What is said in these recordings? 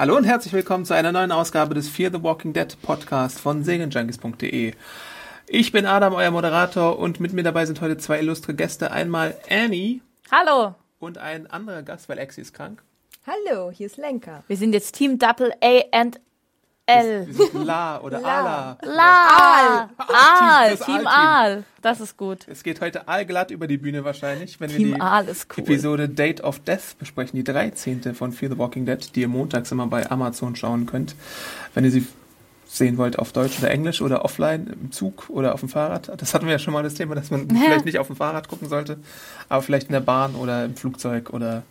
Hallo und herzlich willkommen zu einer neuen Ausgabe des Fear the Walking Dead Podcast von Serienjunkies.de. Ich bin Adam, euer Moderator, und mit mir dabei sind heute zwei illustre Gäste. Einmal Annie Hallo! und ein anderer Gast, weil Exi ist krank. Hallo, hier ist Lenka. Wir sind jetzt Team Double A and L. Wir sind La oder Ala. La. Aal. Das Team Aal-Team. Aal. Das ist gut. Es geht heute allglatt über die Bühne wahrscheinlich, wenn wir Team die Aal ist cool. Episode Date of Death besprechen, die 13. von Fear the Walking Dead, die ihr montags immer bei Amazon schauen könnt. Wenn ihr sie sehen wollt auf Deutsch oder Englisch oder offline im Zug oder auf dem Fahrrad. Das hatten wir ja schon mal das Thema, dass man vielleicht nicht auf dem Fahrrad gucken sollte, aber vielleicht in der Bahn oder im Flugzeug oder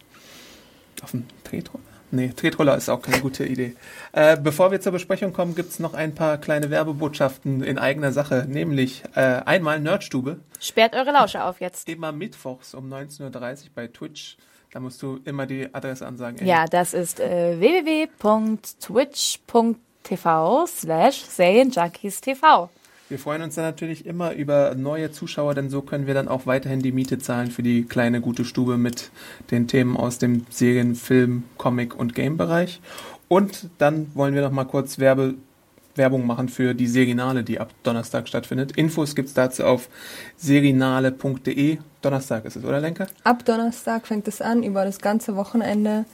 auf dem Tretroller. Nee, Tretroller ist auch keine gute Idee. Äh, bevor wir zur Besprechung kommen, gibt's noch ein paar kleine Werbebotschaften in eigener Sache, nämlich äh, einmal Nerdstube, Sperrt eure Lausche auf jetzt. immer mittwochs um 19.30 Uhr bei Twitch. Da musst du immer die Adresse ansagen. Ja, das ist äh, www.twitch.tv slash SerienJunkiesTV. Wir freuen uns dann natürlich immer über neue Zuschauer, denn so können wir dann auch weiterhin die Miete zahlen für die kleine gute Stube mit den Themen aus dem Serien-, Film-, Comic- und Game-Bereich. Und dann wollen wir noch mal kurz Werbe Werbung machen für die Serienale, die ab Donnerstag stattfindet. Infos gibt's dazu auf serinale.de. Donnerstag ist es, oder Lenker? Ab Donnerstag fängt es an, über das ganze Wochenende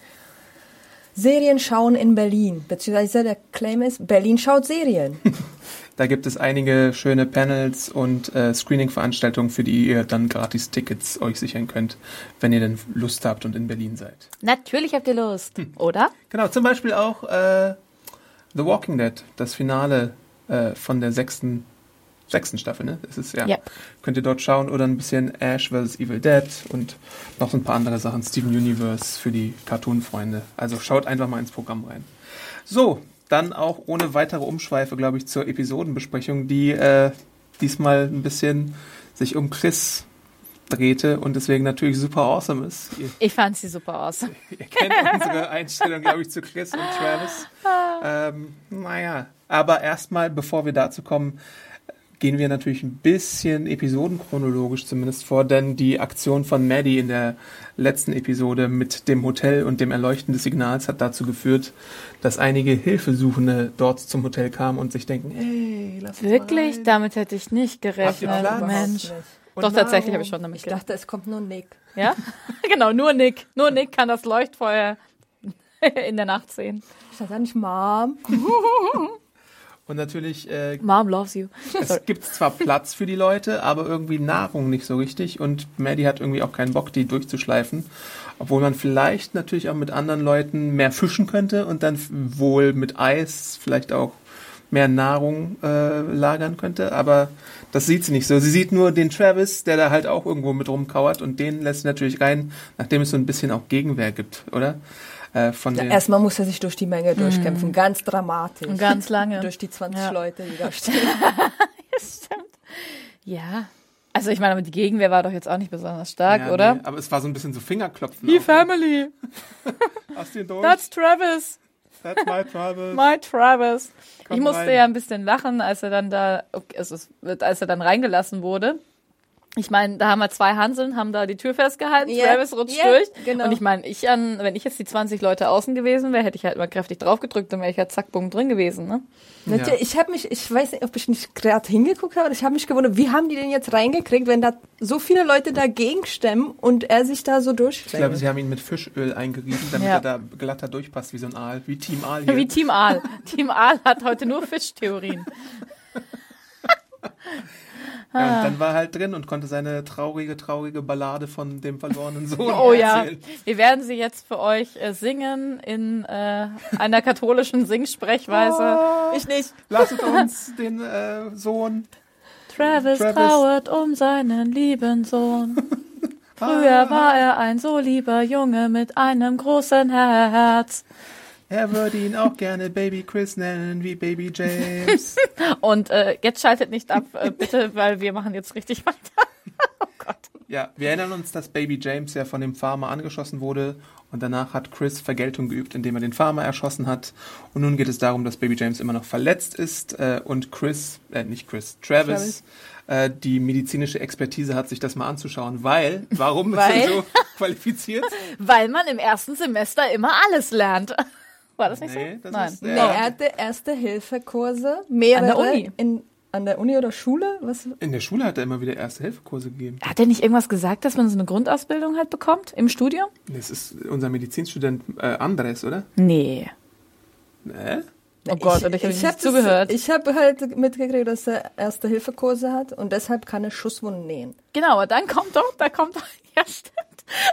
Serien schauen in Berlin. Beziehungsweise der Claim ist, Berlin schaut Serien. Da gibt es einige schöne Panels und äh, Screening-Veranstaltungen, für die ihr dann gratis Tickets euch sichern könnt, wenn ihr denn Lust habt und in Berlin seid. Natürlich habt ihr Lust, oder? Genau, zum Beispiel auch äh, The Walking Dead, das Finale äh, von der sechsten, sechsten Staffel, ne? Das ist ja. Ja. Könnt ihr dort schauen oder ein bisschen Ash vs. Evil Dead und noch so ein paar andere Sachen, Steven Universe für die Cartoon-Freunde. Also schaut einfach mal ins Programm rein. So, dann auch ohne weitere Umschweife, glaube ich, zur Episodenbesprechung, die äh, diesmal ein bisschen sich um Chris drehte und deswegen natürlich super awesome ist. Ihr Ich fand sie super awesome. Ihr kennt unsere Einstellung, glaube ich, zu Chris und Travis. Ähm, naja, aber erstmal, bevor wir dazu kommen, gehen wir natürlich ein bisschen episodenchronologisch zumindest vor, denn die Aktion von Maddie in der letzten Episode mit dem Hotel und dem Erleuchten des Signals hat dazu geführt, dass einige Hilfesuchende dort zum Hotel kamen und sich denken, hey, lass uns mal Wirklich? rein. Damit hätte ich nicht gerechnet. Mensch. Und Doch, tatsächlich Nahrung. habe ich schon damit Ich gerechnet. dachte, es kommt nur Nick. Ja? genau, nur Nick. Nur Nick kann das Leuchtfeuer in der Nacht sehen. Ich dachte nicht, Mom. Und natürlich äh, Mom loves you. Es gibt zwar Platz für die Leute, aber irgendwie Nahrung nicht so richtig. Und Maddie hat irgendwie auch keinen Bock, die durchzuschleifen. Obwohl man vielleicht natürlich auch mit anderen Leuten mehr fischen könnte und dann wohl mit Eis vielleicht auch mehr Nahrung äh, lagern könnte. Aber das sieht sie nicht so. Sie sieht nur den Travis, der da halt auch irgendwo mit rumkauert und den lässt sie natürlich rein, nachdem es so ein bisschen auch Gegenwehr gibt, oder? Äh, von Ja, den erstmal muss er sich durch die Menge durchkämpfen. Ganz dramatisch. Und ganz lange. Durch die 20 Ja. Leute, die da stehen. Stimmt. Ja. Also ich meine, aber die Gegenwehr war doch jetzt auch nicht besonders stark, Ja, oder? Nee, aber es war so ein bisschen so Fingerklopfen. Die auch. Family. Hast du ihn durch? That's Travis. That's my Travis. My Travis. Komm ich musste rein. ja ein bisschen lachen, als er dann da, okay, es ist, als er dann reingelassen wurde. Ich meine, da haben wir zwei Hanseln, haben da die Tür festgehalten, Ja, Travis rutscht ja, durch. genau. Und ich meine, ich an, wenn ich jetzt die 20 Leute außen gewesen wäre, hätte ich halt mal kräftig draufgedrückt, dann wäre ich halt zack, bumm, drin gewesen, ne? Natürlich, Ich habe mich, ich weiß nicht, ob ich nicht gerade hingeguckt habe, aber ich habe mich gewundert, wie haben die den jetzt reingekriegt, wenn da so viele Leute dagegen stemmen und er sich da so Ich glaube, durchschlägt. sie haben ihn mit Fischöl eingerieben, damit Ja. er da glatter durchpasst wie so ein Aal, wie Team Aal hier. Wie Team Aal. Team Aal hat heute nur Fischtheorien. Ja, und dann war er halt drin und konnte seine traurige, traurige Ballade von dem verlorenen Sohn Oh ja, erzählen. wir werden sie jetzt für euch äh, singen in äh, einer katholischen Singsprechweise. Ich nicht. Lasst uns den äh, Sohn. Travis, Travis. trauert um seinen lieben Sohn. Früher war er ein so lieber Junge mit einem großen Herz. Er würde ihn auch gerne Baby Chris nennen, wie Baby James. Und äh, jetzt schaltet nicht ab, äh, bitte, weil wir machen jetzt richtig weiter. oh Gott. ja, wir erinnern uns, dass Baby James ja von dem Farmer angeschossen wurde und danach hat Chris Vergeltung geübt, indem er den Farmer erschossen hat. Und nun geht es darum, dass Baby James immer noch verletzt ist äh, und Chris, äh, nicht Chris, Travis, Äh, die medizinische Expertise hat, sich das mal anzuschauen, weil, warum ist Weil? er so qualifiziert? Weil man im ersten Semester immer alles lernt. War das nicht Nee, so? das Nein. ist- Nee, Ja. er hatte Erste-Hilfe-Kurse, mehrere. An der Uni? In, an der Uni oder Schule? Was? In der Schule hat er immer wieder Erste-Hilfe-Kurse gegeben. Hat er nicht irgendwas gesagt, dass man so eine Grundausbildung halt bekommt im Studium? Das ist unser Medizinstudent äh, Andres, oder? Nee. Nee? Oh Gott, und ich habe nicht hab das- zugehört. Ich habe halt mitgekriegt, dass er Erste-Hilfe-Kurse hat und deshalb kann er Schusswunden nähen. Genau, aber dann kommt doch, da kommt doch, ja stimmt.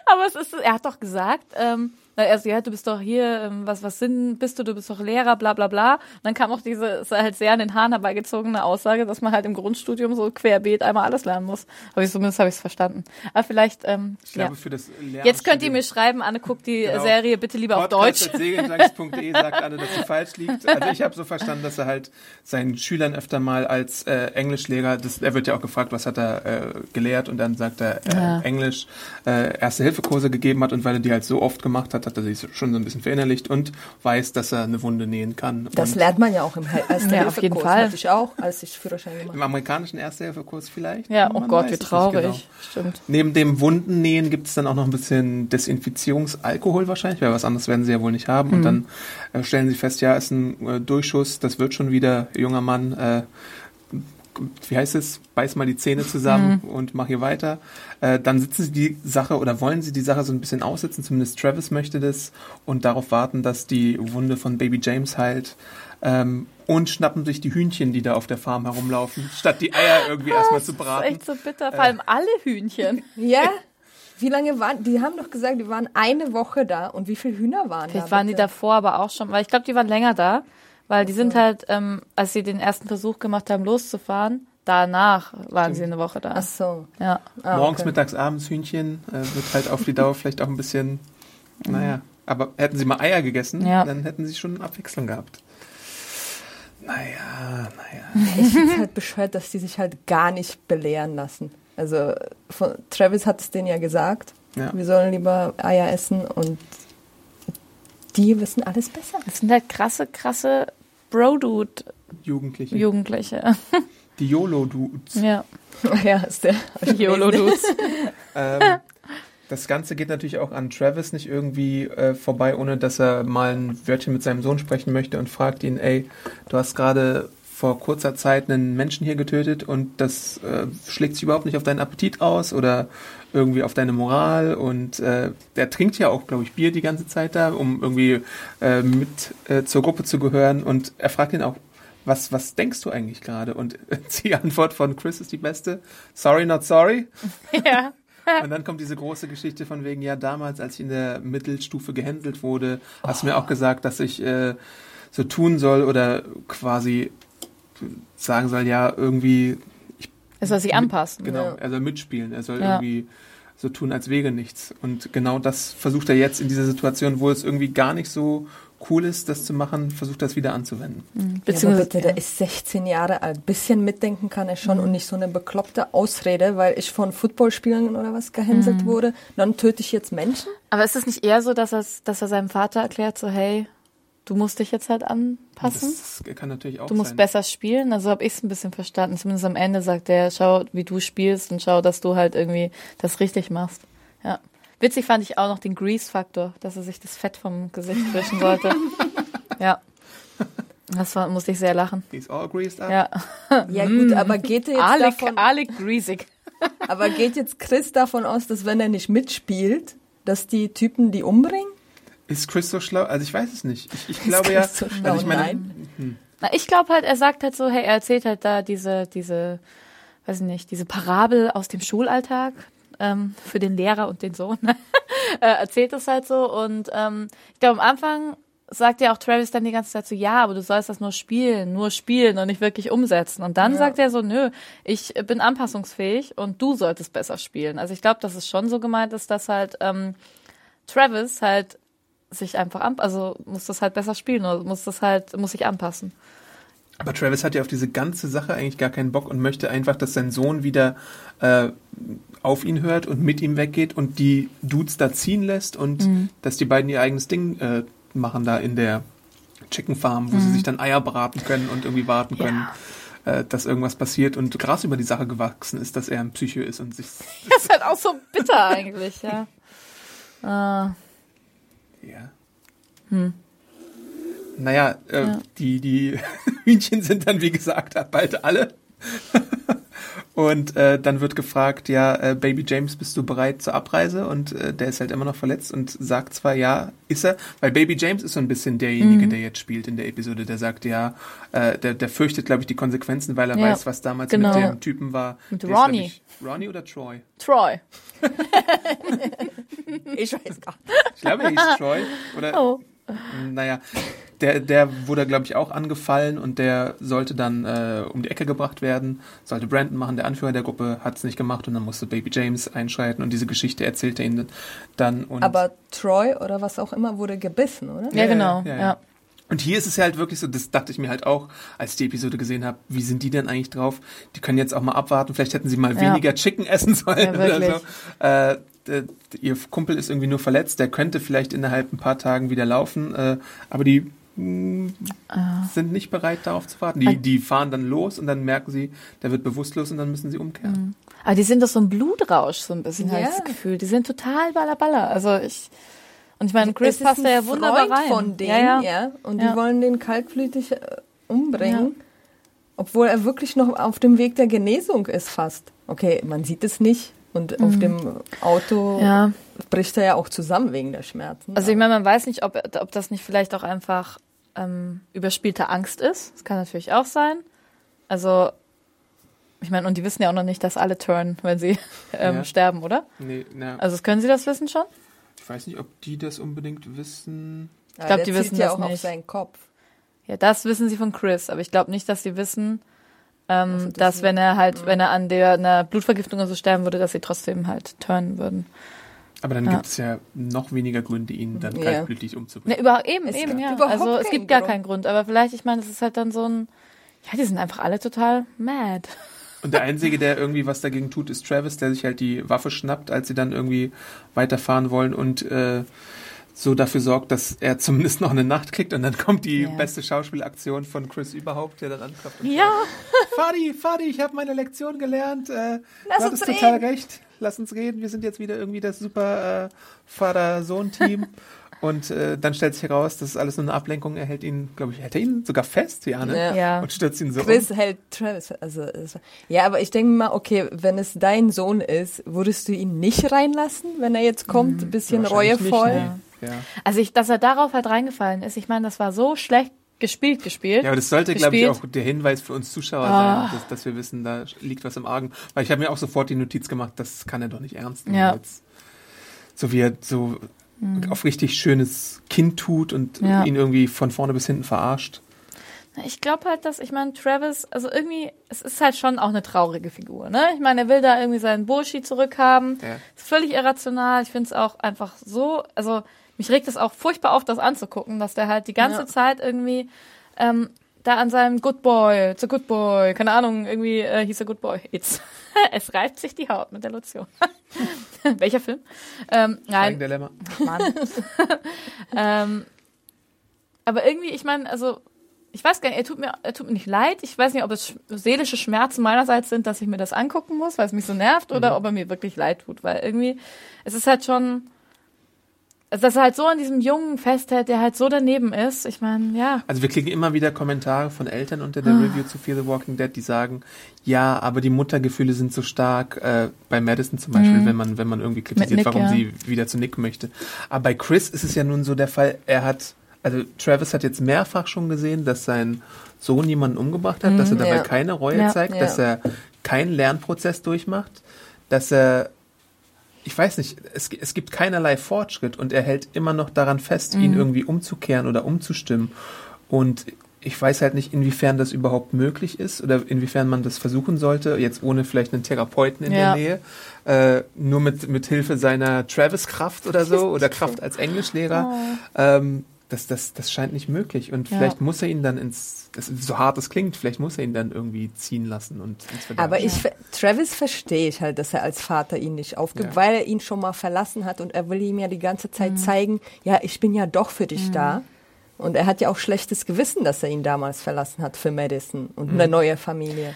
Aber es ist, er hat doch gesagt, ähm, also ja, du bist doch hier, ähm, was, was Sinn bist du, du bist doch Lehrer, bla bla bla. Und dann kam auch diese, halt sehr an den Haaren herbeigezogene Aussage, dass man halt im Grundstudium so querbeet einmal alles lernen muss. Aber ich, zumindest habe ich es verstanden. Aber vielleicht, ähm, Ich ja. glaube, für das Lehramtsstudium- Jetzt könnt ihr mir schreiben, Anne, guckt die Genau. Serie bitte lieber auf Deutsch. Sagt alle, dass sie falsch liegt. Also ich habe so verstanden, dass er halt seinen Schülern öfter mal als äh, Englischlehrer, das, er wird ja auch gefragt, was hat er äh, gelehrt und dann sagt er äh, Ja. Englisch, äh, Erste-Hilfe-Kurse gegeben hat und weil er die halt so oft gemacht hat, hat er sie schon so ein bisschen verinnerlicht und weiß, dass er eine Wunde nähen kann. Das und lernt man ja auch im Erste-Hilfe-Kurs. Ja, auf jeden Fall. Hatte ich auch, als ich Führerschein gemacht Im amerikanischen Erste-Hilfe-Kurs vielleicht? Ja, oh Man Gott, wie nicht traurig. genau. Stimmt. Neben dem Wundennähen gibt es dann auch noch ein bisschen Desinfizierungsalkohol wahrscheinlich, weil was anderes werden sie ja wohl nicht haben. Und dann äh, stellen sie fest, ja, ist ein äh, Durchschuss, das wird schon wieder, junger Mann, äh, wie heißt es, beiß mal die Zähne zusammen und mach hier weiter. Äh, dann sitzen sie die Sache oder wollen sie die Sache so ein bisschen aussitzen, zumindest Travis möchte das und darauf warten, dass die Wunde von Baby James heilt. Ähm, und schnappen sich die Hühnchen, die da auf der Farm herumlaufen, statt die Eier irgendwie erstmal zu Das ist braten. echt so bitter. Vor allem alle Hühnchen. Ja? Wie lange waren, die haben doch gesagt, die waren eine Woche da und wie viele Hühner waren Vielleicht da? waren die davor aber auch schon, weil ich glaube, die waren länger da, weil die sind halt, ähm, als sie den ersten Versuch gemacht haben, loszufahren, danach waren sie eine Woche da. Ach so. Ja. Ah, Morgens, okay. mittags, abends Hühnchen äh, wird halt auf die Dauer vielleicht auch ein bisschen, naja. Aber hätten sie mal Eier gegessen, Ja. dann hätten sie schon Abwechslung gehabt. Naja, naja. Ich finde halt bescheuert, dass die sich halt gar nicht belehren lassen. Also von, Travis hat es denen ja gesagt, Ja. wir sollen lieber Eier essen und die wissen alles besser. Das sind halt krasse, krasse Bro-Dude-Jugendliche. Jugendliche. Die YOLO-Dudes. Ja. ja, ist der. YOLO-Dudes. Ähm, das Ganze geht natürlich auch an Travis nicht irgendwie äh, vorbei, ohne dass er mal ein Wörtchen mit seinem Sohn sprechen möchte und fragt ihn, ey, du hast gerade vor kurzer Zeit einen Menschen hier getötet und das äh, schlägt sich überhaupt nicht auf deinen Appetit aus oder irgendwie auf deine Moral und äh, der trinkt ja auch, glaube ich, Bier die ganze Zeit da, um irgendwie äh, mit äh, zur Gruppe zu gehören und er fragt ihn auch, was, was denkst du eigentlich gerade? Und die Antwort von Chris ist die beste. Sorry, not sorry. ja. Und dann kommt diese große Geschichte von wegen, ja, damals, als ich in der Mittelstufe gehänselt wurde, hast du mir auch gesagt, dass ich äh, so tun soll oder quasi sagen soll, ja, irgendwie, Es soll sich anpassen. genau, Ja. er soll mitspielen, er soll Ja. irgendwie so tun, als wäre nichts. Und genau das versucht er jetzt in dieser Situation, wo es irgendwie gar nicht so cool ist, das zu machen, versucht das wieder anzuwenden. Ja, aber Beziehungsweise, bitte, der ist 16 Jahre alt. Bisschen mitdenken kann er schon und nicht so eine bekloppte Ausrede, weil ich von Footballspielern oder was gehänselt wurde. Dann töte ich jetzt Menschen? aber ist es nicht eher so, dass, dass er seinem Vater erklärt, so, hey, du musst dich jetzt halt anpassen? Das, kann natürlich auch Du musst sein. besser spielen. Also habe ich es ein bisschen verstanden. Zumindest am Ende sagt er, schau, wie du spielst und schau, dass du halt irgendwie das richtig machst. Ja. Witzig fand ich auch noch den Grease-Faktor, dass er sich das Fett vom Gesicht wischen sollte. ja. Das war, musste ich sehr lachen. He's all greased up. Ja. Ja gut, aber geht er jetzt Alec, davon, Alec Greasig. aber geht jetzt Chris davon aus, dass wenn er nicht mitspielt, dass die Typen die umbringen? Ist Chris so schlau? Also ich weiß es nicht. Ich, ich Ist glaube Chris ja, so schlau? also ich meine, Nein. Na, ich glaube halt, er sagt halt so, hey, er erzählt halt da diese, diese weiß ich nicht, diese Parabel aus dem Schulalltag ähm, für den Lehrer und den Sohn. äh, erzählt das halt so. Und ähm, ich glaube, am Anfang sagt ja auch Travis dann die ganze Zeit so, ja, aber du sollst das nur spielen, nur spielen und nicht wirklich umsetzen. Und dann Ja. sagt er so, nö, ich bin anpassungsfähig und du solltest besser spielen. Also ich glaube, dass es schon so gemeint ist, dass halt ähm, Travis halt sich einfach an, also muss das halt besser spielen oder muss das halt, muss sich anpassen. Aber Travis hat ja auf diese ganze Sache eigentlich gar keinen Bock und möchte einfach, dass sein Sohn wieder äh, auf ihn hört und mit ihm weggeht und die Dudes da ziehen lässt und Mhm. dass die beiden ihr eigenes Ding äh, machen da in der Chicken Farm, wo sie sich dann Eier braten können und irgendwie warten können, äh, dass irgendwas passiert und Gras über die Sache gewachsen ist, dass er ein Psycho ist und sich Das ist halt auch so bitter eigentlich, ja. Äh, Ja. Hm. Naja, äh, Ja. die, die Hühnchen sind dann, wie gesagt, bald alle. Und äh, dann wird gefragt, ja, äh, Baby James, bist du bereit zur Abreise? Und äh, der ist halt immer noch verletzt und sagt zwar, ja, ist er, weil Baby James ist so ein bisschen Mhm. derjenige, der jetzt spielt in der Episode, der sagt, ja, äh, der, der fürchtet, glaube ich, die Konsequenzen, weil er Ja, weiß, was damals genau. mit dem Typen war. Mit Der ist, Ronnie. Ich, Ronnie oder Troy? Troy. Ich weiß gar nicht. Ich glaube, er hieß Troy. Oder Oh. Naja, der, der wurde, glaube ich, auch angefallen und der sollte dann äh, um die Ecke gebracht werden, sollte Brandon machen, der Anführer der Gruppe, hat es nicht gemacht und dann musste Baby James einschreiten und diese Geschichte erzählt er ihnen dann. Und, Aber Troy oder was auch immer wurde gebissen, oder? Ja, Ja, genau. ja, Ja, ja. und hier ist es ja halt wirklich so, das dachte ich mir halt auch, als ich die Episode gesehen habe, wie sind die denn eigentlich drauf? Die können jetzt auch mal abwarten, vielleicht hätten sie mal Ja. weniger Chicken essen sollen Ja, oder so. Äh, ihr Kumpel ist irgendwie nur verletzt, der könnte vielleicht innerhalb ein paar Tagen wieder laufen, äh, aber die sind nicht bereit darauf zu warten. Die, Halt- die fahren dann los und dann merken sie, der wird bewusstlos und dann müssen sie umkehren. Aber die sind doch so ein Blutrausch, so ein bisschen, Ja. habe ich das Gefühl. Die sind total ballerballer. Also ich, und ich meine, Chris passt da ein ja wunderbar Freund rein. von denen, ja, ja, ja. und Ja. die wollen den kaltblütig äh, umbringen, obwohl er wirklich noch auf dem Weg der Genesung ist fast. Okay, man sieht es nicht und auf dem Auto Mhm. Ja. bricht er ja auch zusammen wegen der Schmerzen. Also ich meine, man weiß nicht, ob, ob das nicht vielleicht auch einfach ähm, überspielte Angst ist. Das kann natürlich auch sein. Also, ich meine, und die wissen ja auch noch nicht, dass alle turnen, wenn sie ähm, Ja. sterben, oder? Nee, na, Also können sie das wissen schon? ich weiß nicht, ob die das unbedingt wissen. Ja, glaub, der die wissen ja das auch auf nicht. seinen Kopf. Ja, das wissen sie von Chris, aber ich glaube nicht, dass sie wissen, ähm, Also das dass wenn er halt, wenn er an der einer Blutvergiftung oder so sterben würde, dass sie trotzdem halt turnen würden. Aber dann Ja. gibt es ja noch weniger Gründe, ihn dann Ja. kaltblütig Ne, umzubringen. über, eben, Es eben, gibt ja. überhaupt Also es gibt gar Grund. keinen Grund, aber vielleicht, ich meine, es ist halt dann so ein, ja, die sind einfach alle total mad. Und der Einzige, der irgendwie was dagegen tut, ist Travis, der sich halt die Waffe schnappt, als sie dann irgendwie weiterfahren wollen und äh, so dafür sorgt, dass er zumindest noch eine Nacht kriegt und dann kommt die Ja. beste Schauspielaktion von Chris überhaupt, der dann anklopft. und Ja, sagt, Fadi, Fadi, ich habe meine Lektion gelernt. Äh, Lass du hattest total reden." recht. Lass uns reden. Wir sind jetzt wieder irgendwie das super äh, Vater-Sohn-Team. Und äh, dann stellt sich heraus, das ist alles nur eine Ablenkung. Er hält ihn, glaube ich, hält er ihn sogar fest, ja, ne? Ja. ja. Und stürzt ihn so Chris um. hält Travis. Also, ja, aber ich denke mal, okay, wenn es dein Sohn ist, würdest du ihn nicht reinlassen, wenn er jetzt kommt, ein bisschen Wahrscheinlich nicht, reuevoll? nee. Ja. Also ich, dass er darauf halt reingefallen ist, ich meine, das war so schlecht gespielt, gespielt. Ja, aber das sollte, glaube ich, gespielt. auch der Hinweis für uns Zuschauer Ah. sein, dass, dass wir wissen, da liegt was im Argen. Weil ich habe mir auch sofort die Notiz gemacht, das kann er doch nicht ernst nehmen. Ja. Jetzt. So wie er so auf richtig schönes Kind tut und Ja. ihn irgendwie von vorne bis hinten verarscht. Ich glaube halt, dass, ich meine, Travis, also irgendwie, es ist halt schon auch eine traurige Figur, ne? Ich meine, er will da irgendwie seinen Bullshit zurückhaben. Ja. Ist völlig irrational. Ich finde es auch einfach so, also mich regt es auch furchtbar auf, das anzugucken, dass der halt die ganze Ja. Zeit irgendwie ähm, da an seinem Good Boy, it's a good boy, keine Ahnung, irgendwie äh, hieß er Good Boy. It's, es reibt sich die Haut mit der Lotion. Welcher Film? Ähm, nein, Dilemma. Mann. ähm, aber irgendwie, ich meine, also ich weiß gar nicht, er tut mir, er tut mir nicht leid. Ich weiß nicht, ob es sch- seelische Schmerzen meinerseits sind, dass ich mir das angucken muss, weil es mich so nervt, oder ob er mir wirklich leid tut, weil irgendwie, es ist halt schon, also dass er halt so an diesem Jungen festhält, der halt so daneben ist. Ich meine, ja. Also wir kriegen immer wieder Kommentare von Eltern unter der Ah. Review zu Fear the Walking Dead, die sagen, ja, aber die Muttergefühle sind so stark, äh, bei Madison zum Beispiel, wenn man, wenn man irgendwie kritisiert, Mhm. Nick, warum ja. sie wieder zu Nick möchte. Aber bei Chris ist es ja nun so der Fall, er hat also Travis hat jetzt mehrfach schon gesehen, dass sein Sohn jemanden umgebracht hat, dass er dabei ja. keine Reue Ja. zeigt, dass er keinen Lernprozess durchmacht, dass er ich weiß nicht, es, es gibt keinerlei Fortschritt und er hält immer noch daran fest, ihn irgendwie umzukehren oder umzustimmen. Und ich weiß halt nicht, inwiefern das überhaupt möglich ist oder inwiefern man das versuchen sollte, jetzt ohne vielleicht einen Therapeuten in Ja. der Nähe, äh, nur mit, mit Hilfe seiner Travis-Kraft oder so oder Kraft als Englischlehrer. Ähm, das, das, das scheint nicht möglich. Und Ja. vielleicht muss er ihn dann ins, das, so hart es klingt, vielleicht muss er ihn dann irgendwie ziehen lassen und Aber ich, Travis verstehe ich halt, dass er als Vater ihn nicht aufgibt, Ja. weil er ihn schon mal verlassen hat und er will ihm ja die ganze Mhm. Zeit zeigen, ja, ich bin ja doch für dich da. Und er hat ja auch schlechtes Gewissen, dass er ihn damals verlassen hat für Madison und Mhm. eine neue Familie.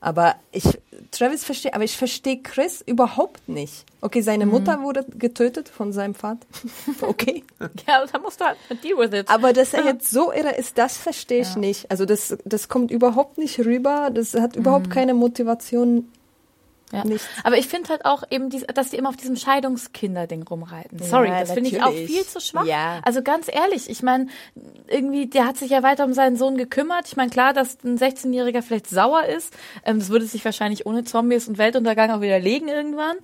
Aber ich, Travis verstehe, aber ich verstehe Chris überhaupt nicht. Okay, seine Mhm. Mutter wurde getötet von seinem Vater. Okay. Ja, da musst du halt deal with it. Aber dass er jetzt so irre ist, das verstehe ich Ja. nicht. Also das, das kommt überhaupt nicht rüber. Das hat überhaupt keine Motivation. Ja. Nichts. Aber ich finde halt auch eben, dies, dass die immer auf diesem Scheidungskinder-Ding rumreiten. Sorry, Ja, das finde ich auch viel zu schwach. Ja. Also ganz ehrlich, ich meine, irgendwie, der hat sich ja weiter um seinen Sohn gekümmert. Ich meine, klar, dass ein 16-Jähriger vielleicht sauer ist. Ähm, das würde sich wahrscheinlich ohne Zombies und Weltuntergang auch wieder legen irgendwann.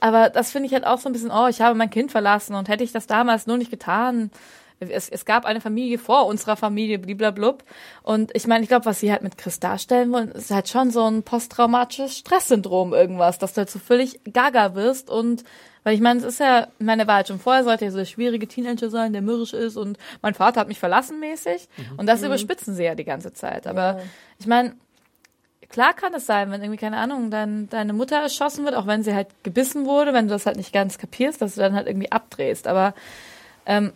Aber das finde ich halt auch so ein bisschen, oh, ich habe mein Kind verlassen und hätte ich das damals nur nicht getan. Es, es gab eine Familie vor unserer Familie, bliblablub. Und ich meine, ich glaube, was sie halt mit Chris darstellen wollen, ist halt schon so ein posttraumatisches Stresssyndrom irgendwas, dass du halt so völlig gaga wirst und weil ich meine, es ist ja, ich meine, er war halt schon vorher, sollte ja so der schwierige Teenager sein, der mürrisch ist und mein Vater hat mich verlassen mäßig. Und das überspitzen sie ja die ganze Zeit. Aber ich meine, klar kann es sein, wenn irgendwie, keine Ahnung, dein, deine Mutter erschossen wird, auch wenn sie halt gebissen wurde, wenn du das halt nicht ganz kapierst, dass du dann halt irgendwie abdrehst. Aber ähm,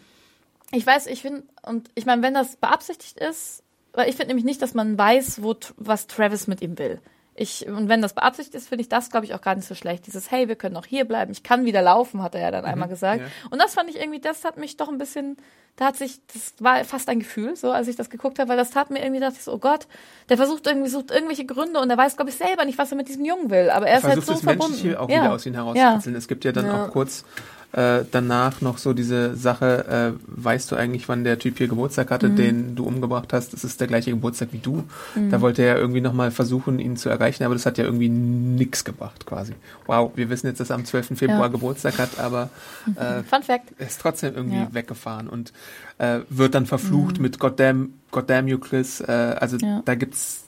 ich weiß, ich finde, und ich meine, wenn das beabsichtigt ist, weil ich finde nämlich nicht, dass man weiß, wo, was Travis mit ihm will. Ich, und wenn das beabsichtigt ist, finde ich das, glaube ich, auch gar nicht so schlecht. Dieses, hey, wir können noch hier bleiben, ich kann wieder laufen, hat er ja dann einmal gesagt. ja. Und das fand ich irgendwie, das hat mich doch ein bisschen, da hat sich, das war fast ein Gefühl, so als ich das geguckt habe, weil das tat mir irgendwie, dachte ich so, oh Gott, der versucht irgendwie, sucht irgendwelche Gründe und er weiß, glaube ich, selber nicht, was er mit diesem Jungen will. Aber er ist halt versucht so das verbunden. Menschliche auch ja. wieder aus ihnen herauszukitzeln. Es gibt ja dann Ja. auch kurz äh, danach noch so diese Sache, äh, weißt du eigentlich, wann der Typ hier Geburtstag hatte, Mhm. den du umgebracht hast? Das ist der gleiche Geburtstag wie du. Da wollte er irgendwie nochmal versuchen, ihn zu erreichen, aber das hat ja irgendwie nix gebracht quasi. Wow, wir wissen jetzt, dass er am 12. Februar Ja. Geburtstag hat, aber äh, Fun Fact. er ist trotzdem irgendwie Ja. weggefahren und äh, wird dann verflucht mit Goddamn, Goddamn you, Chris. Äh, also Ja. da gibt's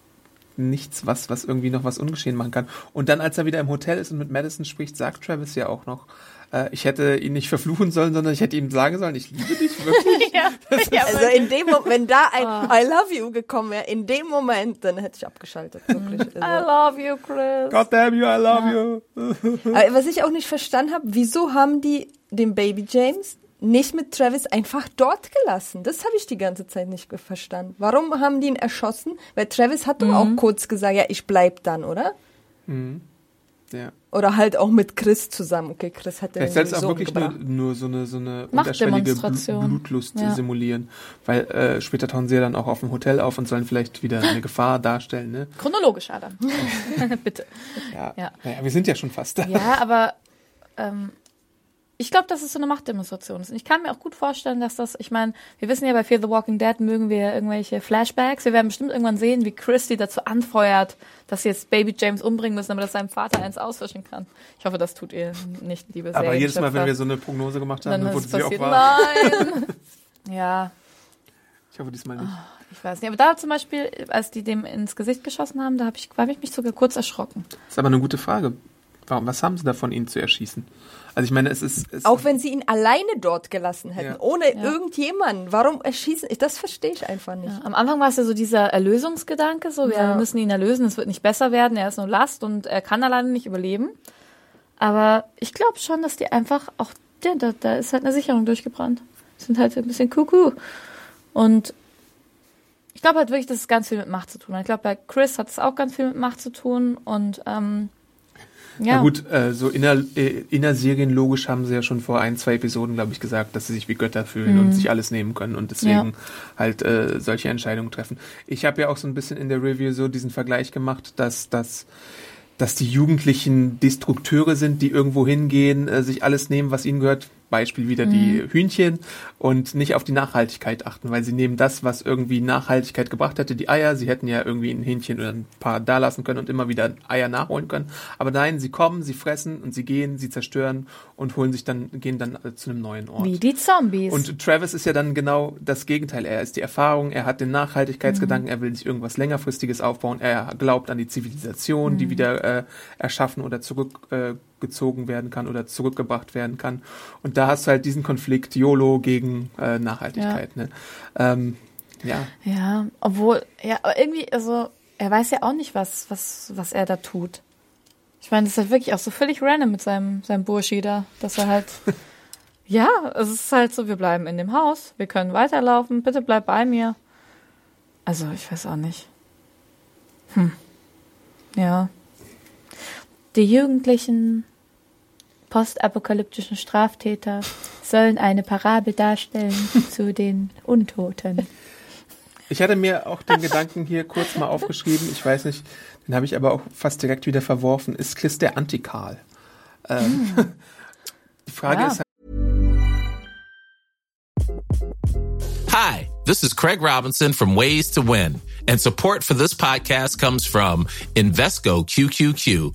nichts, was, was irgendwie noch was ungeschehen machen kann. Und dann, als er wieder im Hotel ist und mit Madison spricht, sagt Travis ja auch noch, äh, ich hätte ihn nicht verfluchen sollen, sondern ich hätte ihm sagen sollen, ich liebe dich wirklich. ja. ja, Also in dem Moment, wenn da ein Oh. I love you gekommen wäre, in dem Moment, dann hätte ich abgeschaltet. Wirklich. I Also. love you, Chris. Goddamn you, I love you. Aber was ich auch nicht verstanden habe, wieso haben die den Baby James nicht mit Travis einfach dort gelassen? Das habe ich die ganze Zeit nicht verstanden. Warum haben die ihn erschossen? Weil Travis hat doch auch kurz gesagt, ja, ich bleib dann, oder? Ja. Oder halt auch mit Chris zusammen. Okay, Chris hat ja Vielleicht soll es auch wirklich nur, nur so eine, so eine unterschwellige Bl. Blutlust Ja. simulieren. Weil äh, später tauchen sie ja dann auch auf dem Hotel auf und sollen vielleicht wieder eine Gefahr darstellen. Ne? Chronologisch, Adam. Bitte. Ja. Ja. Naja, wir sind ja schon fast da. Ja, aber ähm, ich glaube, dass es so eine Machtdemonstration ist. Und ich kann mir auch gut vorstellen, dass das, ich meine, wir wissen ja, bei Fear the Walking Dead mögen wir irgendwelche Flashbacks. Wir werden bestimmt irgendwann sehen, wie Christy dazu anfeuert, dass sie jetzt Baby James umbringen müssen, damit er seinem Vater eins auswischen kann. Ich hoffe, das tut ihr nicht, liebe Aber jedes Mal, wenn wir so eine Prognose gemacht haben, dann wurde sie auch passiert. wahr. Nein! ja, Ich hoffe diesmal nicht. ich weiß nicht. Aber da zum Beispiel, als die dem ins Gesicht geschossen haben, da habe ich, hab ich mich sogar kurz erschrocken. Das ist aber eine gute Frage. Warum, was haben sie davon, ihn zu erschießen? Also ich meine, es ist... Es Auch wenn sie ihn alleine dort gelassen hätten, Ja. ohne irgendjemanden. Warum erschießen? Das verstehe ich einfach nicht. Ja, am Anfang war es ja so dieser Erlösungsgedanke, so wir Ja. müssen ihn erlösen, es wird nicht besser werden, er ist nur Last und er kann alleine nicht überleben. Aber ich glaube schon, dass die einfach auch, ja, da, da ist halt eine Sicherung durchgebrannt. Sind halt ein bisschen kuckuck. Und ich glaube halt wirklich, dass es ganz viel mit Macht zu tun hat. Ich glaube, bei Chris hat es auch ganz viel mit Macht zu tun und ähm, ja. Na gut, äh, so inner, äh, innerserienlogisch haben sie ja schon vor ein, zwei Episoden, glaube ich, gesagt, dass sie sich wie Götter fühlen und sich alles nehmen können und deswegen Mhm. Ja. halt äh, solche Entscheidungen treffen. Ich habe ja auch so ein bisschen in der Review so diesen Vergleich gemacht, dass, dass, dass die Jugendlichen Destrukteure sind, die irgendwo hingehen, äh, sich alles nehmen, was ihnen gehört. Beispiel wieder die Hühnchen und nicht auf die Nachhaltigkeit achten, weil sie nehmen das, was irgendwie Nachhaltigkeit gebracht hätte, die Eier, sie hätten ja irgendwie ein Hähnchen oder ein paar da lassen können und immer wieder Eier nachholen können. Aber nein, sie kommen, sie fressen und sie gehen, sie zerstören und holen sich dann, gehen dann zu einem neuen Ort. Wie die Zombies. Und Travis ist ja dann genau das Gegenteil. Er ist die Erfahrung, er hat den Nachhaltigkeitsgedanken, er will sich irgendwas längerfristiges aufbauen, er glaubt an die Zivilisation, die wieder äh, erschaffen oder zurückgezogen äh, gezogen werden kann oder zurückgebracht werden kann. Und da hast du halt diesen Konflikt YOLO gegen äh, Nachhaltigkeit. Ne? Ähm, ja. ja, obwohl, ja, aber irgendwie, also, er weiß ja auch nicht, was, was, was er da tut. Ich meine, das ist halt wirklich auch so völlig random mit seinem, seinem Burschi da, dass er halt, ja, es ist halt so, wir bleiben in dem Haus, wir können weiterlaufen, bitte bleib bei mir. Also, ich weiß auch nicht. Hm. Ja. Die jugendlichen postapokalyptischen Straftäter sollen eine Parabel darstellen zu den Untoten. Ich hatte mir auch den Gedanken hier kurz mal aufgeschrieben, ich weiß nicht, den habe ich aber auch fast direkt wieder verworfen. Ist Chris der Antikal? Ähm, Die Frage Ja. ist Hi, this is Craig Robinson from Ways to Win, and support for this podcast comes from Invesco QQQ,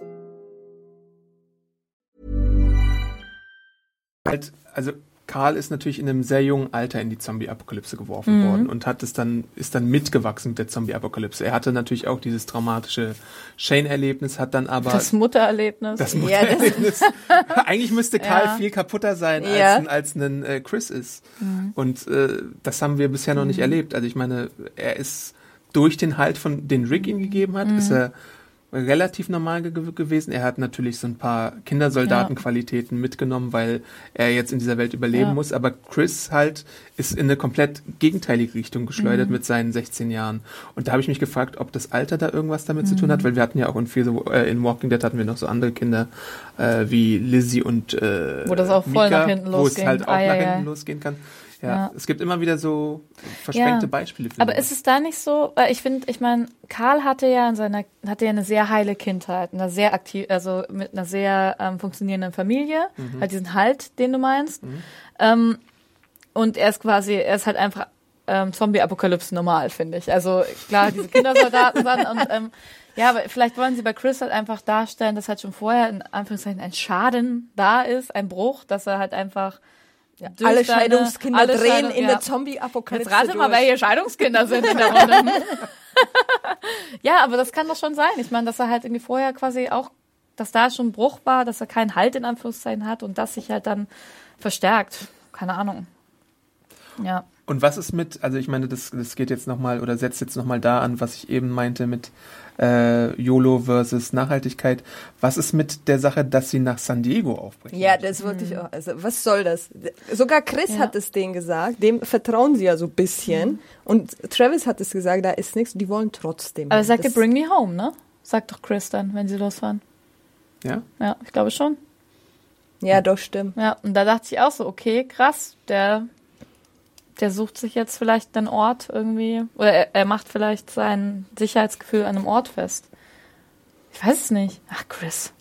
also Karl ist natürlich in einem sehr jungen Alter in die Zombie-Apokalypse geworfen worden und hat es dann, ist dann mitgewachsen mit der Zombie-Apokalypse. Er hatte natürlich auch dieses traumatische Shane-Erlebnis, hat dann aber Das Muttererlebnis. das Ja, das- Muttererlebnis. Eigentlich müsste Karl Ja. viel kaputter sein, als, Ja. ein, als ein äh, Chris ist. Und äh, das haben wir bisher noch nicht erlebt. Also ich meine, er ist durch den Halt von den Rick ihm gegeben hat, ist er relativ normal ge gewesen. Er hat natürlich so ein paar Kindersoldatenqualitäten mitgenommen, weil er jetzt in dieser Welt überleben Ja. muss. Aber Chris halt ist in eine komplett gegenteilige Richtung geschleudert mit seinen 16 Jahren. Und da habe ich mich gefragt, ob das Alter da irgendwas damit zu tun hat, weil wir hatten ja auch in, the, äh, in Walking Dead hatten wir noch so andere Kinder äh, wie Lizzie und äh, Wo das auch voll Mika, nach hinten wo es losging. halt auch Ah, ja, nach ja. hinten losgehen kann. Ja, Ja. es gibt immer wieder so versprengte Ja. Beispiele für Aber ist es da nicht so, weil ich finde, ich meine, Karl hatte ja in seiner, hatte ja eine sehr heile Kindheit, eine sehr aktiv, also mit einer sehr ähm, funktionierenden Familie, halt diesen Halt, den du meinst. Ähm, und er ist quasi, er ist halt einfach ähm, Zombie-Apokalypse normal, finde ich. Also klar, diese Kindersoldaten dann und ähm, ja, aber vielleicht wollen sie bei Chris halt einfach darstellen, dass halt schon vorher in Anführungszeichen ein Schaden da ist, ein Bruch, dass er halt einfach durch Alle Scheidungskinder alle drehen Scheidung- in ja. der Zombie-Apokalypse. Jetzt rate mal, durch. welche Scheidungskinder sind in der Runde. ja, aber das kann doch schon sein. Ich meine, dass er halt irgendwie vorher quasi auch, dass da schon Bruch war, dass er keinen Halt in Anführungszeichen hat und das sich halt dann verstärkt. Keine Ahnung. Ja. Und was ist mit, also ich meine, das, das geht jetzt nochmal oder setzt jetzt nochmal da an, was ich eben meinte mit äh, YOLO versus Nachhaltigkeit. Was ist mit der Sache, dass sie nach San Diego aufbrechen? Ja, das wollte ich auch. Also, was soll das? Sogar Chris Ja. hat es denen gesagt. Dem vertrauen sie ja so ein bisschen. Und Travis hat es gesagt, da ist nichts. Die wollen trotzdem. Aber sagt ihr Bring Me Home, ne? Sagt doch Chris dann, wenn sie losfahren. Ja? Ja, ich glaube schon. Ja, doch, stimmt. Ja, und da dachte ich auch so, okay, krass, der, der sucht sich jetzt vielleicht einen Ort irgendwie, oder er, er macht vielleicht sein Sicherheitsgefühl an einem Ort fest. Ich weiß es nicht. Ach, Chris.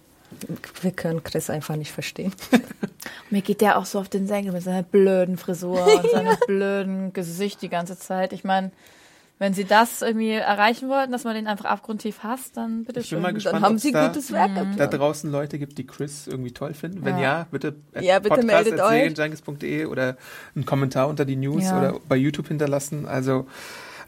Wir können Chris einfach nicht verstehen. Mir geht der auch so auf den Senkel mit seiner blöden Frisur und seinem blöden Gesicht die ganze Zeit. Ich meine, wenn sie das irgendwie erreichen wollten, dass man den einfach abgrundtief hasst, dann bitte Ich bin schön. mal gespannt, Dann haben sie da, gutes Werk da geplant. draußen Leute gibt, die Chris irgendwie toll finden. Wenn Ja. ja, bitte, Ja, bitte meldet euch. oder einen Kommentar unter die News Ja. oder bei YouTube hinterlassen. Also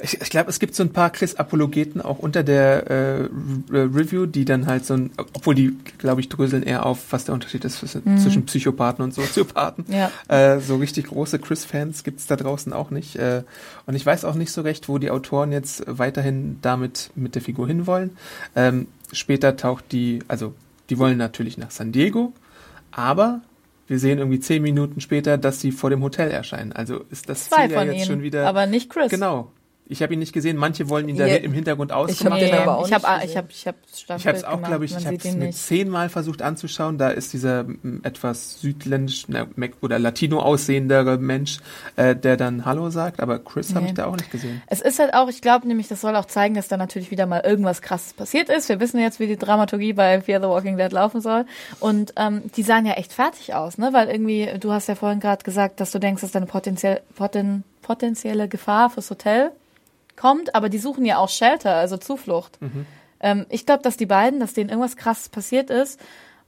ich, ich glaube, es gibt so ein paar Chris-Apologeten auch unter der äh, Re- Review, die dann halt so ein, obwohl die, glaube ich, dröseln eher auf, was der Unterschied ist zwischen Psychopathen und Soziopathen. Mhm. Ja. Äh, so richtig große Chris-Fans gibt's da draußen auch nicht. Äh, und ich weiß auch nicht so recht, wo die Autoren jetzt weiterhin damit mit der Figur hinwollen. Ähm, später taucht die, also die wollen natürlich nach San Diego, aber wir sehen irgendwie zehn Minuten später, dass sie vor dem Hotel erscheinen. Also ist das Zwei Ziel ja jetzt ihnen, schon wieder. aber nicht Chris. Genau. Ich habe ihn nicht gesehen. Manche wollen ihn da Ja. im Hintergrund Ich hab ausgemacht den Nee, aber auch ich habe nicht ich habe ich habe Ich habe es auch, glaube ich, ich habe es mit zehnmal versucht anzuschauen. Da ist dieser m, etwas südländisch na, oder Latino aussehender Mensch, äh, der dann Hallo sagt. Aber Chris habe Nee. ich da auch nicht gesehen. Es ist halt auch, ich glaube nämlich, das soll auch zeigen, dass da natürlich wieder mal irgendwas krasses passiert ist. Wir wissen jetzt, wie die Dramaturgie bei Fear the Walking Dead laufen soll. Und ähm, die sahen ja echt fertig aus, ne? Weil irgendwie, du hast ja vorhin gerade gesagt, dass du denkst, dass da eine potenziell, poten, potenzielle Gefahr fürs Hotel kommt, aber die suchen ja auch Shelter, also Zuflucht. Ähm, ich glaube, dass die beiden, dass denen irgendwas krasses passiert ist.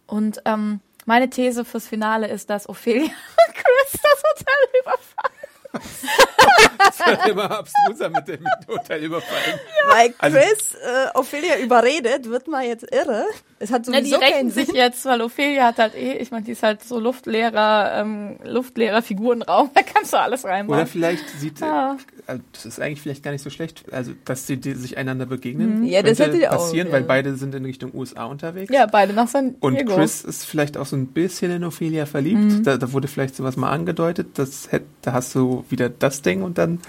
Und ähm, meine These fürs Finale ist, dass Ophelia und Chris das Hotel überfallen. Das wird immer abstruser mit dem Hotelüberfall. Weil Also- Chris äh, Ophelia überredet, wird mal jetzt irre. Es hat Na, die sowieso keinen rächen sich Sinn. jetzt, weil Ophelia hat halt eh, ich meine, die ist halt so luftleerer, ähm, luftleerer Figurenraum, da kannst du alles Oder reinmachen. vielleicht sieht, Ah. äh, das ist eigentlich vielleicht gar nicht so schlecht, also dass sie die, sich einander begegnen. Mhm. Ja, das könnte hätte ich auch, passieren, ja. weil beide sind in Richtung USA unterwegs. Ja, beide nach San Und Diego. Chris ist vielleicht auch so ein bisschen in Ophelia verliebt. Mhm. Da, da wurde vielleicht sowas mal angedeutet. Das hätte, da hast du wieder das Ding und dann.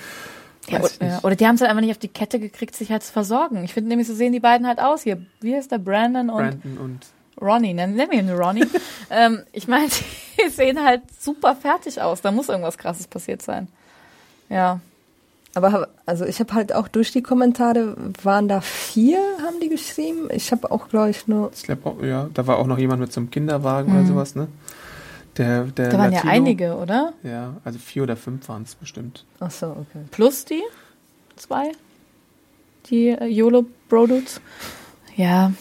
Ja, oder, oder die haben es halt einfach nicht auf die Kette gekriegt, sich halt zu versorgen. Ich finde nämlich, so sehen die beiden halt aus hier. Wie heißt der? Brandon und Brandon und Ronnie, nennen nenn wir ihn Ronnie. ähm, ich meine, die sehen halt super fertig aus. Da muss irgendwas krasses passiert sein. Ja. Aber also ich habe halt auch durch die Kommentare, waren da vier, haben die geschrieben. Ich habe auch, glaube ich, nur... ich glaube, ja, da war auch noch jemand mit so einem Kinderwagen oder sowas, ne? Der, der. Da waren ja Latino- einige, oder? Ja, also vier oder fünf waren es bestimmt. Ach so, okay. Plus die zwei, die äh, YOLO Brodudes. Ja,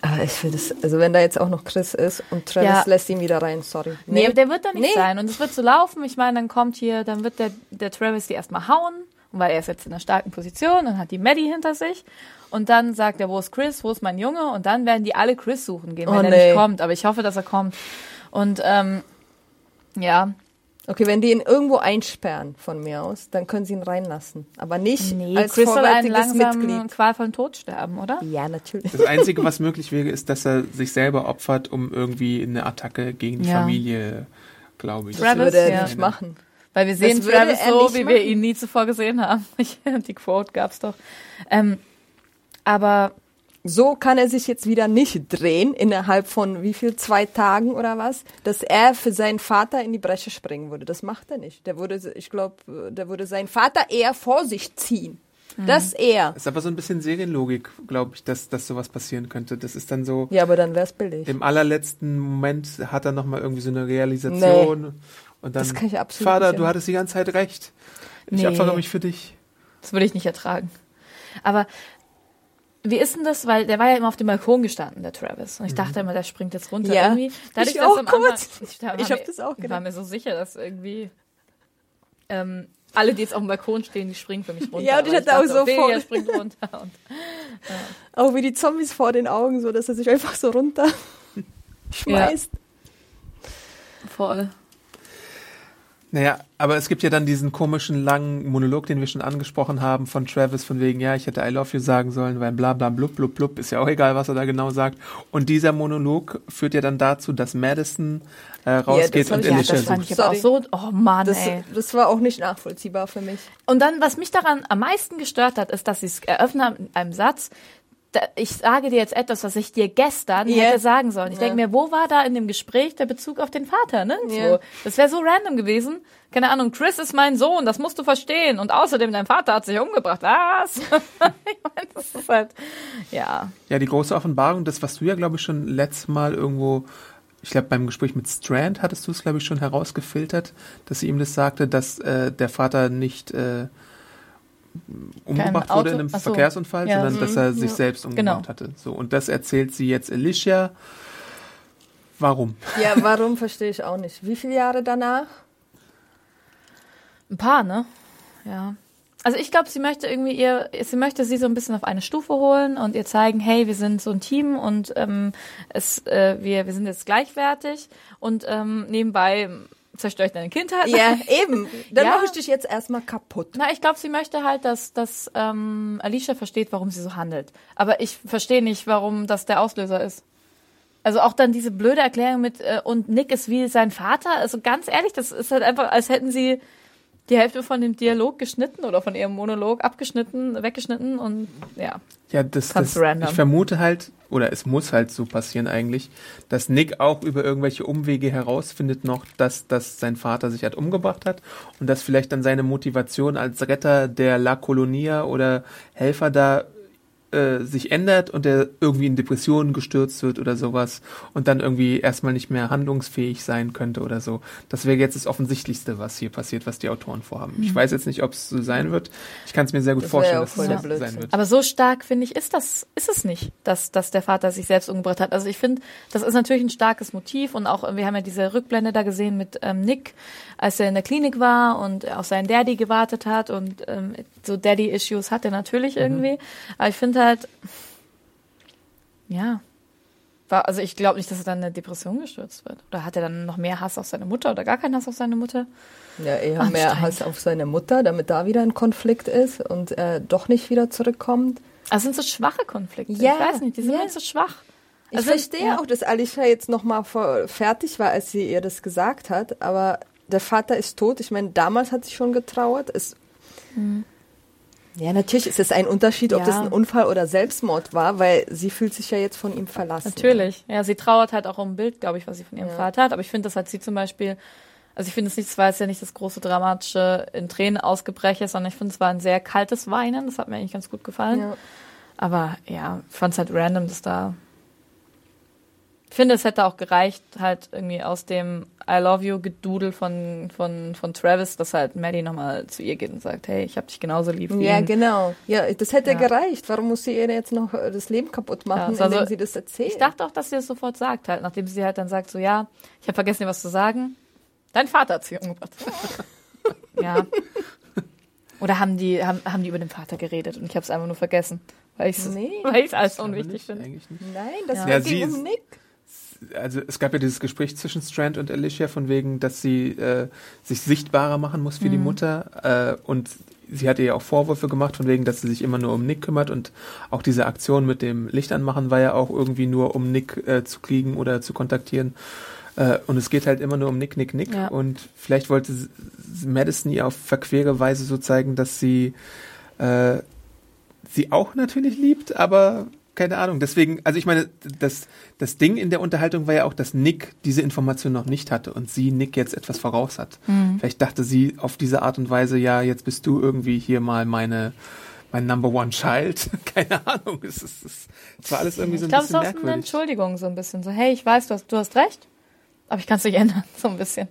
Aber ich will das, also wenn da jetzt auch noch Chris ist und Travis Ja. lässt ihn wieder rein, sorry. nee, der wird da nicht Nee. sein. Und es wird so laufen. Ich meine, dann kommt hier, dann wird der, der Travis die erstmal hauen, weil er ist jetzt in einer starken Position und hat die Maddie hinter sich. Und dann sagt er, wo ist Chris, wo ist mein Junge? Und dann werden die alle Chris suchen gehen, wenn Oh, er nee. nicht kommt. Aber ich hoffe, dass er kommt. Und ähm, ja, Okay, wenn die ihn irgendwo einsperren von mir aus, dann können sie ihn reinlassen. Aber nicht nee, als Chris soll einen langsamen, Mitglied. qualvollen Tod sterben, oder? Ja, natürlich. Das Einzige, was möglich wäre, ist, dass er sich selber opfert, um irgendwie eine Attacke gegen die Ja. Familie, glaube ich. Das Travis, würde er ja. nicht machen. Weil wir sehen Das Travis so, wie wir machen. ihn nie zuvor gesehen haben. Die Quote gab's doch. Ähm, aber So kann er sich jetzt wieder nicht drehen innerhalb von wie viel, zwei Tagen oder was, dass er für seinen Vater in die Bresche springen würde. Das macht er nicht. Der würde, ich glaube, der würde seinen Vater eher vor sich ziehen. Mhm. Das er. ist aber so ein bisschen Serienlogik, glaube ich, dass, dass sowas passieren könnte. Das ist dann so, Ja, aber dann wär's billig. im allerletzten Moment hat er nochmal irgendwie so eine Realisation. Und dann, Das kann ich absolut Vater, nicht du hattest die ganze Zeit recht. Ich Nee. opfere mich für dich. das würde ich nicht ertragen. Aber wie ist denn das? Weil der war ja immer auf dem Balkon gestanden, der Travis. Und ich dachte immer, der springt jetzt runter. Ja. Irgendwie. Dadurch, Ich auch kurz. Ich, war Ich mir- hab das auch Ich war gedacht. mir so sicher, dass irgendwie ähm, alle, die jetzt auf dem Balkon stehen, die springen für mich runter. Ja, und ich hatte auch dachte, so vor- springt runter. Und Auch wie die Zombies vor den Augen, so dass er sich einfach so runter schmeißt. voll. Naja, aber es gibt ja dann diesen komischen langen Monolog, den wir schon angesprochen haben von Travis, von wegen, ja, ich hätte I love you sagen sollen, weil bla bla blub blub blub, ist ja auch egal, was er da genau sagt. Und dieser Monolog führt ja dann dazu, dass Madison äh, rausgeht hab und ich- Ja, das fand ich aber auch so. Oh Mann, Das, ey. das war auch nicht nachvollziehbar für mich. Und dann, was mich daran am meisten gestört hat, ist, dass sie es eröffnen mit einem Satz. Ich sage dir jetzt etwas, was ich dir gestern Ja. hätte sagen sollen. Ich Ja. denke mir, wo war da in dem Gespräch der Bezug auf den Vater? Nirgendwo. Ja. Das wäre so random gewesen. Keine Ahnung, Chris ist mein Sohn, das musst du verstehen. Und außerdem, dein Vater hat sich umgebracht. Was? ich meine, das ist halt, ja. Ja, die große Offenbarung, das, was du ja, glaube ich, schon letztes Mal irgendwo, ich glaube, beim Gespräch mit Strand hattest du es, glaube ich, schon herausgefiltert, dass sie ihm das sagte, dass äh, der Vater nicht äh, umgebracht wurde in einem ach so. Verkehrsunfall, Ja. sondern dass er sich Ja. selbst umgebracht Genau. hatte. So, und das erzählt sie jetzt Alicia. Warum? Ja, warum verstehe ich auch nicht. Wie viele Jahre danach? Ein paar, ne? Ja. Also ich glaube, sie möchte irgendwie ihr, sie möchte sie so ein bisschen auf eine Stufe holen und ihr zeigen, hey, wir sind so ein Team und ähm, es, äh, wir, wir sind jetzt gleichwertig und ähm, nebenbei zerstöre ich deine Kindheit. Ja, eben. Dann Ja. mache ich dich jetzt erstmal kaputt. Na, ich glaube, sie möchte halt, dass, dass ähm, Alicia versteht, warum sie so handelt. Aber ich verstehe nicht, warum das der Auslöser ist. Also auch dann diese blöde Erklärung mit äh, und Nick ist wie sein Vater. Also ganz ehrlich, das ist halt einfach, als hätten sie die Hälfte von dem Dialog geschnitten oder von ihrem Monolog abgeschnitten, weggeschnitten und ja. Ja, das, das random. ich vermute halt, oder es muss halt so passieren eigentlich, dass Nick auch über irgendwelche Umwege herausfindet noch, dass, dass sein Vater sich halt umgebracht hat und dass vielleicht dann seine Motivation als Retter der La Colonia oder Helfer da äh, sich ändert und er irgendwie in Depressionen gestürzt wird oder sowas und dann irgendwie erstmal nicht mehr handlungsfähig sein könnte oder so. Das wäre jetzt das Offensichtlichste, was hier passiert, was die Autoren vorhaben. Ich weiß jetzt nicht, ob es so sein wird. Ich kann es mir sehr gut Das vorstellen, dass es der so Blödsinn. sein wird. Aber so stark, finde ich, ist das, ist es nicht, dass, dass der Vater sich selbst umgebracht hat. Also ich finde, das ist natürlich ein starkes Motiv und auch, wir haben ja diese Rückblende da gesehen mit ähm, Nick, als er in der Klinik war und auf seinen Daddy gewartet hat und ähm, so Daddy-Issues hat er natürlich irgendwie. Aber ich finde halt, ja, war, also ich glaube nicht, dass er dann in eine Depression gestürzt wird. Oder hat er dann noch mehr Hass auf seine Mutter oder gar keinen Hass auf seine Mutter? Ja, eher mehr. Hass auf seine Mutter, damit da wieder ein Konflikt ist und er doch nicht wieder zurückkommt. Also sind so schwache Konflikte. Ja, ich weiß nicht, die sind ja. so schwach. Ich Also, verstehe ja. auch, dass Alicia jetzt nochmal fertig war, als sie ihr das gesagt hat, aber der Vater ist tot. Ich meine, damals hat sie schon getrauert. Es ja, natürlich ist es ein Unterschied, ob Ja. das ein Unfall oder Selbstmord war, weil sie fühlt sich ja jetzt von ihm verlassen. Natürlich. Ja, sie trauert halt auch um ein Bild, glaube ich, was sie von ihrem Ja. Vater hat. Aber ich finde, das hat sie zum Beispiel, also ich finde es nicht, es war jetzt ja nicht das große dramatische in Tränen ausgebreche, sondern ich finde, es war ein sehr kaltes Weinen. Das hat mir eigentlich ganz gut gefallen. Ja. Aber ja, ich fand es halt random, dass da. Ich finde, es hätte auch gereicht, halt irgendwie aus dem I love you Gedudel von, von, von Travis, dass halt Maddie nochmal zu ihr geht und sagt, hey, ich hab dich genauso lieb wie Ja, ihn. genau. Ja, das hätte Ja. gereicht. Warum muss sie ihr jetzt noch das Leben kaputt machen, Ja, also- indem sie das erzählt? Ich dachte auch, dass sie das sofort sagt, halt, nachdem sie halt dann sagt, so ja, ich habe vergessen, dir was zu sagen. Dein Vater hat sich umgebracht. ja. Oder haben die, haben, haben die über den Vater geredet und ich habe es einfach nur vergessen, weil ich es Nee. weil ich's unwichtig nicht, finde. Nein, das Ja. ja. Ja, sie um ist- Nick. Also es gab ja dieses Gespräch zwischen Strand und Alicia von wegen, dass sie äh, sich sichtbarer machen muss für die Mutter. Äh, und sie hatte ja auch Vorwürfe gemacht von wegen, dass sie sich immer nur um Nick kümmert. Und auch diese Aktion mit dem Licht anmachen war ja auch irgendwie nur um Nick äh, zu kriegen oder zu kontaktieren. Äh, und es geht halt immer nur um Nick, Nick, Nick. Ja. und vielleicht wollte Madison ihr auf verquere Weise so zeigen, dass sie äh, sie auch natürlich liebt, aber keine Ahnung. Deswegen, also ich meine, das, das Ding in der Unterhaltung war ja auch, dass Nick diese Information noch nicht hatte und sie Nick jetzt etwas voraus hat. Mhm. Vielleicht dachte sie auf diese Art und Weise, ja, jetzt bist du irgendwie hier mal meine mein Number One Child. Keine Ahnung. Es, ist, es, es war alles irgendwie so Ich ein glaube, es bisschen ist auch eine merkwürdig. Entschuldigung so ein bisschen. So, hey, ich weiß, du hast, du hast recht, aber ich kann es nicht ändern, so ein bisschen.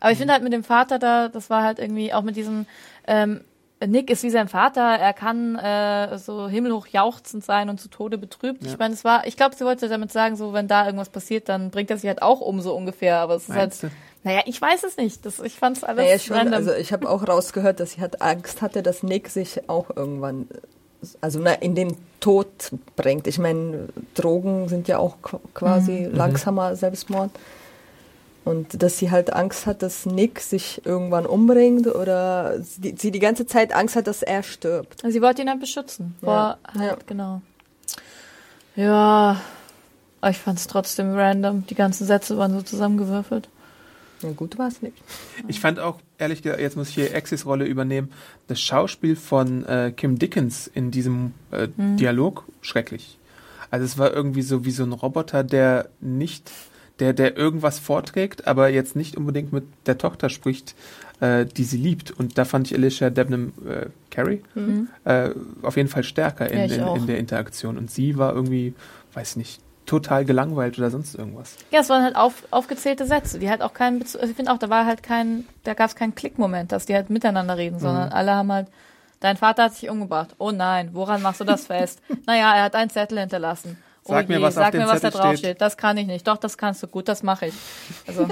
Aber ich Mhm. finde halt mit dem Vater da, das war halt irgendwie auch mit diesem, ähm, Nick ist wie sein Vater, er kann äh, so himmelhoch jauchzend sein und zu Tode betrübt. Ja. Ich meine, es war, ich glaube, sie wollte damit sagen, so wenn da irgendwas passiert, dann bringt er sich halt auch um so ungefähr. Aber es ist Meinst halt, du? naja, ich weiß es nicht. Das, ich fand es alles Naja, schon. random. Also ich habe auch rausgehört, dass sie hat Angst hatte, dass Nick sich auch irgendwann, also na, in den Tod bringt. Ich meine, Drogen sind ja auch qu- quasi Mhm. langsamer Selbstmord. Und dass sie halt Angst hat, dass Nick sich irgendwann umbringt oder sie, sie die ganze Zeit Angst hat, dass er stirbt. Also sie wollte ihn halt beschützen. Vor Ja. halt, Ja. genau. Ja, aber ich fand es trotzdem random. Die ganzen Sätze waren so zusammengewürfelt. Ja, gut war es nicht. Ich fand auch, ehrlich gesagt, jetzt muss ich hier Axis Rolle übernehmen, das Schauspiel von äh, Kim Dickens in diesem äh, Mhm. Dialog schrecklich. Also es war irgendwie so wie so ein Roboter, der nicht, der, der irgendwas vorträgt, aber jetzt nicht unbedingt mit der Tochter spricht, äh, die sie liebt. Und da fand ich Alicia Debnam äh, Carey äh, auf jeden Fall stärker in, Ja, in, in der Interaktion. Und sie war irgendwie, weiß nicht, total gelangweilt oder sonst irgendwas. Ja, es waren halt auf, aufgezählte Sätze, die halt auch keinen Bezug, also ich finde auch, da war halt kein, da gab es keinen Klickmoment, dass die halt miteinander reden, Mhm. sondern alle haben halt, dein Vater hat sich umgebracht. Oh nein, woran machst du das fest? naja, er hat einen Zettel hinterlassen. Oh Sag mir, was sag mir, was da drauf steht. steht. Das kann ich nicht. Doch, das kannst du gut, das mache ich. Also,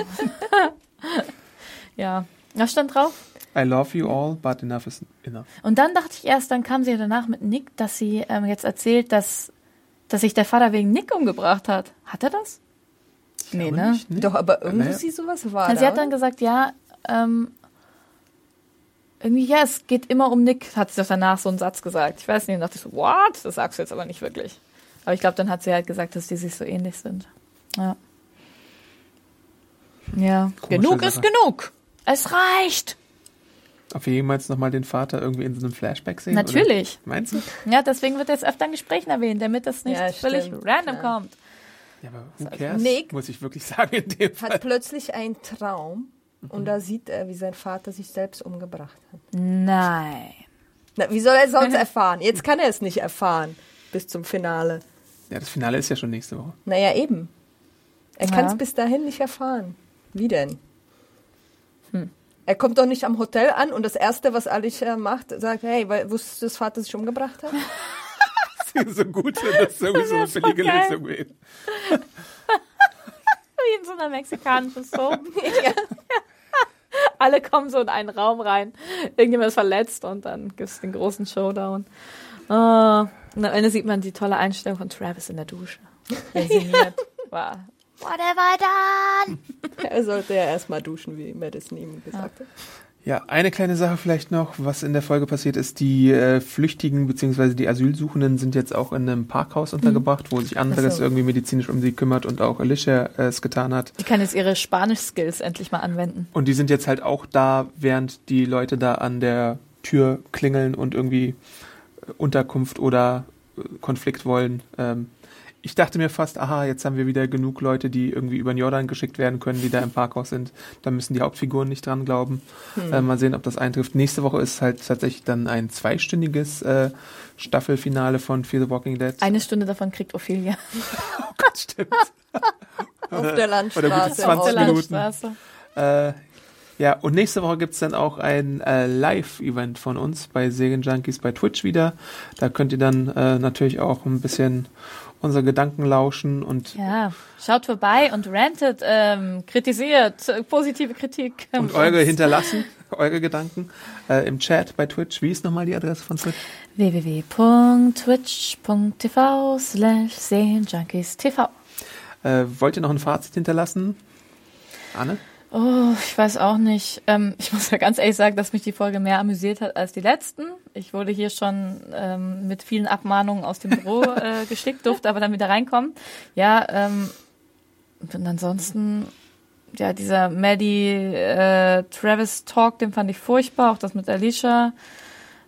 ja. Was stand drauf? I love you all, but enough is enough. Und dann dachte ich erst, dann kam sie danach mit Nick, dass sie ähm, jetzt erzählt, dass, dass sich der Vater wegen Nick umgebracht hat. Hat er das? Nee, glaube ne? nicht, ne? Doch, aber irgendwie Naja. sie sowas war. Also sie hat dann gesagt, ja, ähm, irgendwie, ja, es geht immer um Nick, hat sie doch danach so einen Satz gesagt. Ich weiß nicht, und dachte ich so, what? Das sagst du jetzt aber nicht wirklich. Aber ich glaube, dann hat sie halt gesagt, dass die sich so ähnlich sind. Ja. Ja. Komische genug Sache. ist genug. Es reicht. Ob wir jemals nochmal den Vater irgendwie in so einem Flashback sehen? Natürlich. Oder? Meinst du? Ja, deswegen wird jetzt öfter in Gesprächen erwähnt, damit das nicht Ja, völlig stimmt, random klar. kommt. Ja, aber who cares? Nick Muss ich wirklich sagen in dem Fall. hat plötzlich einen Traum und da sieht er, wie sein Vater sich selbst umgebracht hat. Nein. Na, wie soll er sonst erfahren? Jetzt kann er es nicht erfahren bis zum Finale. Ja, das Finale ist ja schon nächste Woche. Naja, eben. Er Ja. kann es bis dahin nicht erfahren. Wie denn? Er kommt doch nicht am Hotel an und das Erste, was Alicia macht, sagt, hey, weil, wusstest du, dass Vater sich umgebracht hat? so gut, wenn das sowieso eine billige. Lösung wäre. Wie in so einer mexikanischen Soap. Alle kommen so in einen Raum rein. Irgendjemand ist verletzt und dann gibt es den großen Showdown. Oh. Und am Ende sieht man die tolle Einstellung von Travis in der Dusche. Resiniert. War. Whatever done! er sollte ja erstmal duschen, wie Madison ihm gesagt hat. Ja, eine kleine Sache vielleicht noch, was in der Folge passiert ist, die äh, Flüchtigen bzw. die Asylsuchenden sind jetzt auch in einem Parkhaus untergebracht, wo sich anderes Ach so. irgendwie medizinisch um sie kümmert und auch Alicia äh, es getan hat. Die kann jetzt ihre Spanisch-Skills endlich mal anwenden. Und die sind jetzt halt auch da, während die Leute da an der Tür klingeln und irgendwie äh, Unterkunft oder äh, Konflikt wollen. Ähm, ich dachte mir fast, aha, jetzt haben wir wieder genug Leute, die irgendwie über den Jordan geschickt werden können, die da im Parkhaus sind. Da müssen die Hauptfiguren nicht dran glauben. Äh, mal sehen, ob das eintrifft. Nächste Woche ist halt tatsächlich dann ein zweistündiges äh, Staffelfinale von Fear the Walking Dead. Eine Stunde davon kriegt Ophelia. Stimmt. Auf der Landstraße. oder gute im 20 Auto. Auf der Minuten. Landstraße. Äh, ja, und nächste Woche gibt's dann auch ein äh, Live-Event von uns bei Segen Junkies bei Twitch wieder. Da könnt ihr dann äh, natürlich auch ein bisschen unsere Gedanken lauschen und, Ja, schaut vorbei und rantet, ähm, kritisiert, äh, positive Kritik. und eure hinterlassen, eure Gedanken äh, im Chat bei Twitch. Wie ist nochmal die Adresse von Twitch? www.twitch.tv slash TV. Äh, wollt ihr noch ein Fazit hinterlassen? Anne? Oh, ich weiß auch nicht. Ähm, ich muss ja ganz ehrlich sagen, dass mich die Folge mehr amüsiert hat als die letzten. Ich wurde hier schon ähm, mit vielen Abmahnungen aus dem Büro äh, geschickt, durfte aber dann wieder reinkommen. Ja, ähm, und ansonsten, ja, dieser Maddie äh, Travis Talk, den fand ich furchtbar, auch das mit Alicia.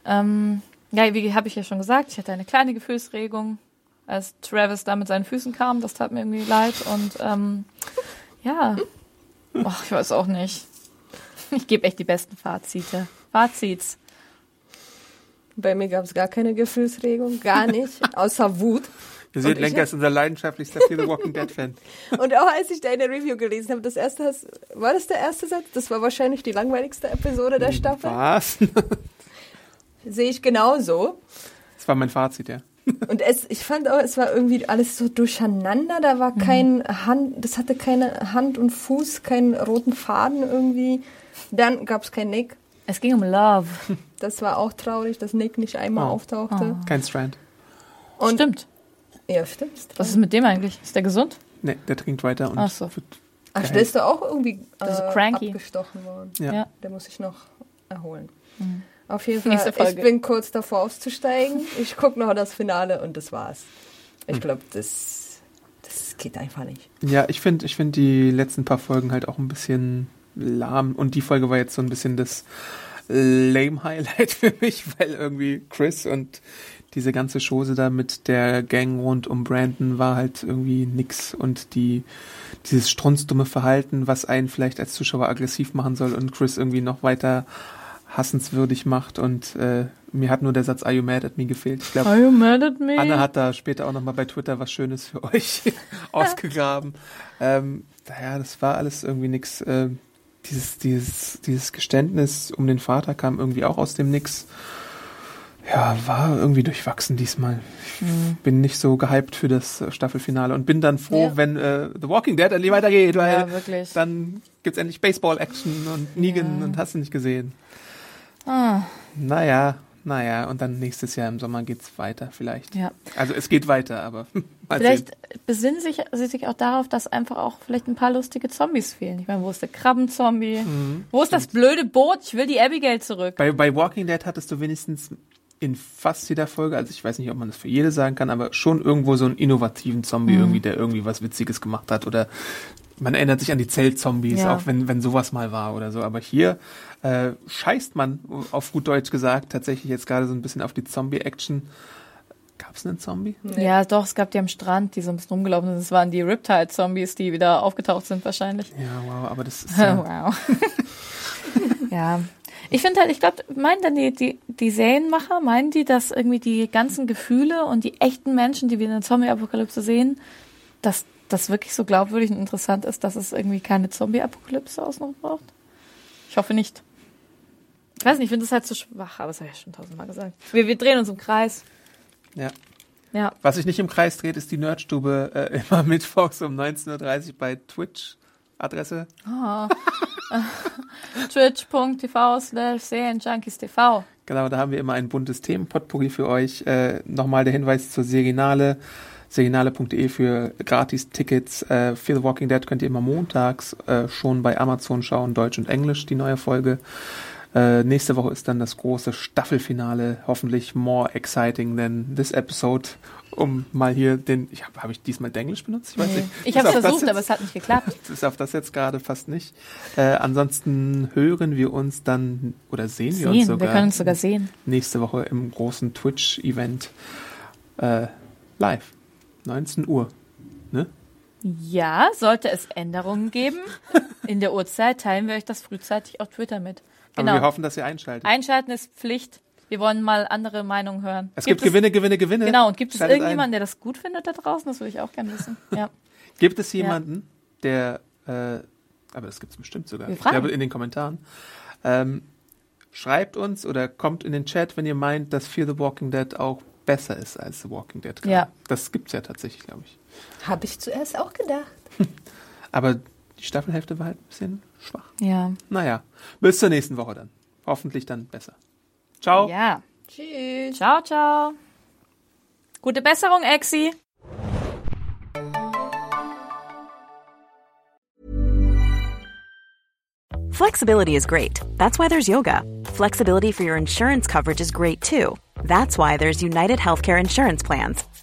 Ähm, ja, wie habe ich ja schon gesagt, ich hatte eine kleine Gefühlsregung, als Travis da mit seinen Füßen kam. Das tat mir irgendwie leid. Und ähm, ja, Ach, ich weiß auch nicht. Ich gebe echt die besten Fazite. Fazits. Bei mir gab es gar keine Gefühlsregung, gar nicht, außer Wut. Ihr seht, Lenker ist unser leidenschaftlichster the Walking Dead Fan. Und auch als ich deine Review gelesen habe, das erste, hast- war das der erste Satz? Das war wahrscheinlich die langweiligste Episode der Staffel. Was? Sehe ich genauso. Das war mein Fazit, ja. Und es, ich fand auch, es war irgendwie alles so durcheinander. Da war kein Hand, das hatte keine Hand und Fuß, keinen roten Faden irgendwie. Dann gab es kein Nick. Es ging um Love. Das war auch traurig, dass Nick nicht einmal Oh. auftauchte. Kein Strand. Und Stimmt. ja, stimmt. Was ist mit dem eigentlich? Ist der gesund? Nee, der trinkt weiter und Ach so. wird Ach, der ist doch auch irgendwie äh, cranky. abgestochen worden. Ja. Ja. Der muss sich noch erholen. Auf jeden Fall, Nächste Folge. ich bin kurz davor auszusteigen. Ich gucke noch das Finale und das war's. Ich glaube, das, das geht einfach nicht. Ja, ich finde ich find die letzten paar Folgen halt auch ein bisschen lahm. Und die Folge war jetzt so ein bisschen das lame Highlight für mich, weil irgendwie Chris und diese ganze Chose da mit der Gang rund um Brandon war halt irgendwie nix. Und die, dieses strunzdumme Verhalten, was einen vielleicht als Zuschauer aggressiv machen soll und Chris irgendwie noch weiter hassenswürdig macht. Und äh, mir hat nur der Satz Are you mad at me gefehlt. Ich glaube, Are you mad at me? Anne hat da später auch nochmal bei Twitter was Schönes für euch ausgegraben. Ähm, naja, das war alles irgendwie nix. Äh, dieses, dieses, dieses Geständnis um den Vater kam irgendwie auch aus dem Nix. Ja, war irgendwie durchwachsen diesmal. Ich bin nicht so gehypt für das Staffelfinale und bin dann froh, Ja. wenn äh, The Walking Dead endlich weitergeht, weil Ja, dann gibt's endlich Baseball-Action und Negan und hast du nicht gesehen. Ah, Naja, naja, und dann nächstes Jahr im Sommer geht's weiter vielleicht. ja. Also es geht weiter, aber Vielleicht sehen. besinnen sich, sie sich auch darauf, dass einfach auch vielleicht ein paar lustige Zombies fehlen. Ich meine, wo ist der Krabbenzombie? Mhm. wo ist das blöde Boot? Ich will die Abigail zurück. Bei, bei Walking Dead hattest du wenigstens in fast jeder Folge, also ich weiß nicht, ob man das für jede sagen kann, aber schon irgendwo so einen innovativen Zombie Mhm. irgendwie, der irgendwie was Witziges gemacht hat oder man erinnert sich an die Zeltzombies, Ja. auch wenn, wenn sowas mal war oder so. Aber hier äh, scheißt man, auf gut Deutsch gesagt, tatsächlich jetzt gerade so ein bisschen auf die Zombie-Action. Gab es einen Zombie? Ja, doch, es gab die am Strand, die so ein bisschen rumgelaufen sind. Das waren die Riptide-Zombies, die wieder aufgetaucht sind wahrscheinlich. Ja, wow, aber das ist ja, wow. ja. Ich finde halt, ich glaube, meinen dann die, die, die Serienmacher, meinen die, dass irgendwie die ganzen Gefühle und die echten Menschen, die wir in der Zombie-Apokalypse sehen, dass das wirklich so glaubwürdig und interessant ist, dass es irgendwie keine Zombie-Apokalypse außenrum braucht? Ich hoffe nicht. Ich weiß nicht, ich finde das halt zu schwach, aber das habe ich ja schon tausendmal gesagt. Wir, wir drehen uns im Kreis. ja. Ja. Was sich nicht im Kreis dreht, ist die Nerdstube äh, immer mittwochs um 19.30 Uhr bei Twitch. Adresse? Twitch.tv slash TV. Genau, da haben wir immer ein buntes Themenpotpourri für euch. Äh, Nochmal der Hinweis zur Serienale. Serienale.de für Gratis-Tickets. Äh, Fear the Walking Dead könnt ihr immer montags äh, schon bei Amazon schauen, Deutsch und Englisch, die neue Folge. Äh, nächste Woche ist dann das große Staffelfinale, hoffentlich more exciting than this episode. Um mal hier den, ich habe hab ich diesmal Englisch benutzt? Ich weiß nicht. Ich habe versucht, jetzt- aber es hat nicht geklappt. ist auf das jetzt gerade fast nicht. Äh, ansonsten hören wir uns dann oder sehen, wir uns Sehen, sogar wir können uns sogar sehen. nächste Woche im großen Twitch-Event äh, live. 19 Uhr. Ne? Ja, sollte es Änderungen geben in der Uhrzeit, teilen wir euch das frühzeitig auf Twitter mit. Aber wir Genau. hoffen, dass ihr einschaltet. Einschalten ist Pflicht. Wir wollen mal andere Meinungen hören. es gibt, Gewinne, Gewinne, Gewinne. Genau, und gibt es Schaltet irgendjemanden, der das gut findet da draußen? Das würde ich auch gerne wissen. Ja. Ein. Gibt es jemanden, der, äh, aber das gibt es bestimmt sogar. Wir Ich fragen. glaube in den Kommentaren. Ähm, schreibt uns oder kommt in den Chat, wenn ihr meint, dass Fear the Walking Dead auch besser ist als The Walking Dead. Ja. Das gibt's ja tatsächlich, glaube ich. Habe ich zuerst auch gedacht. Aber die Staffelhälfte war halt ein bisschen schwach. Ja. Naja, bis zur nächsten Woche dann. Hoffentlich dann besser. Ciao. Ja. Tschüss. Ciao, ciao. Gute Besserung, Exi. Flexibility is great. That's why there's yoga. Flexibility for your insurance coverage is great too. That's why there's United Healthcare Insurance Plans.